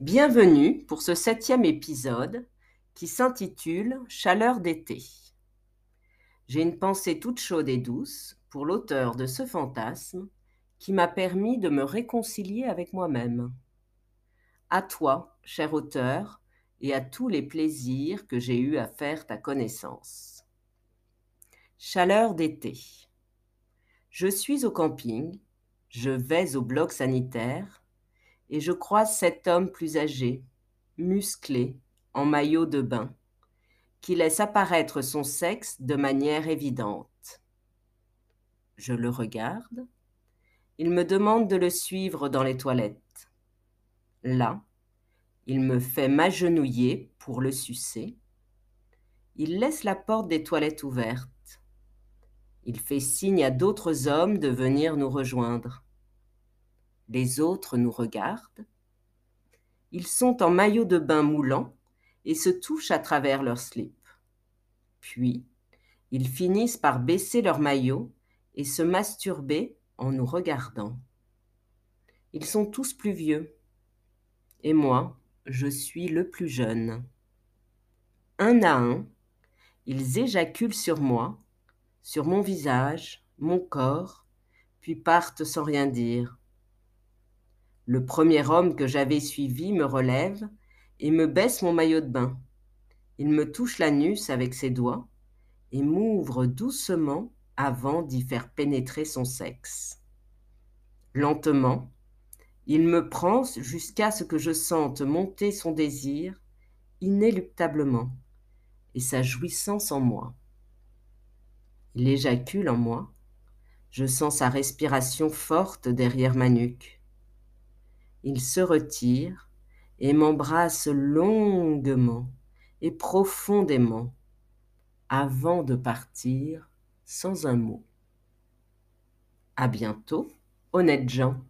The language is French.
Bienvenue pour ce septième épisode qui s'intitule Chaleur d'été. J'ai une pensée toute chaude et douce pour l'auteur de ce fantasme qui m'a permis de me réconcilier avec moi-même. À toi, cher auteur, et à tous les plaisirs que j'ai eus à faire ta connaissance. Chaleur d'été. Je suis au camping, je vais au bloc sanitaire, et je croise cet homme plus âgé, musclé, en maillot de bain, qui laisse apparaître son sexe de manière évidente. Je le regarde. Il me demande de le suivre dans les toilettes. Là, il me fait m'agenouiller pour le sucer. Il laisse la porte des toilettes ouverte. Il fait signe à d'autres hommes de venir nous rejoindre. Les autres nous regardent. Ils sont en maillot de bain moulant et se touchent à travers leurs slips. Puis, ils finissent par baisser leur maillot et se masturber en nous regardant. Ils sont tous plus vieux. Et moi, je suis le plus jeune. Un à un, ils éjaculent sur moi, sur mon visage, mon corps, puis partent sans rien dire. Le premier homme que j'avais suivi me relève et me baisse mon maillot de bain. Il me touche l'anus avec ses doigts et m'ouvre doucement avant d'y faire pénétrer son sexe. Lentement, il me prend jusqu'à ce que je sente monter son désir inéluctablement et sa jouissance en moi. Il éjacule en moi. Je sens sa respiration forte derrière ma nuque il se retire et m'embrasse longuement et profondément avant de partir sans un mot. À bientôt, honnêtes gens.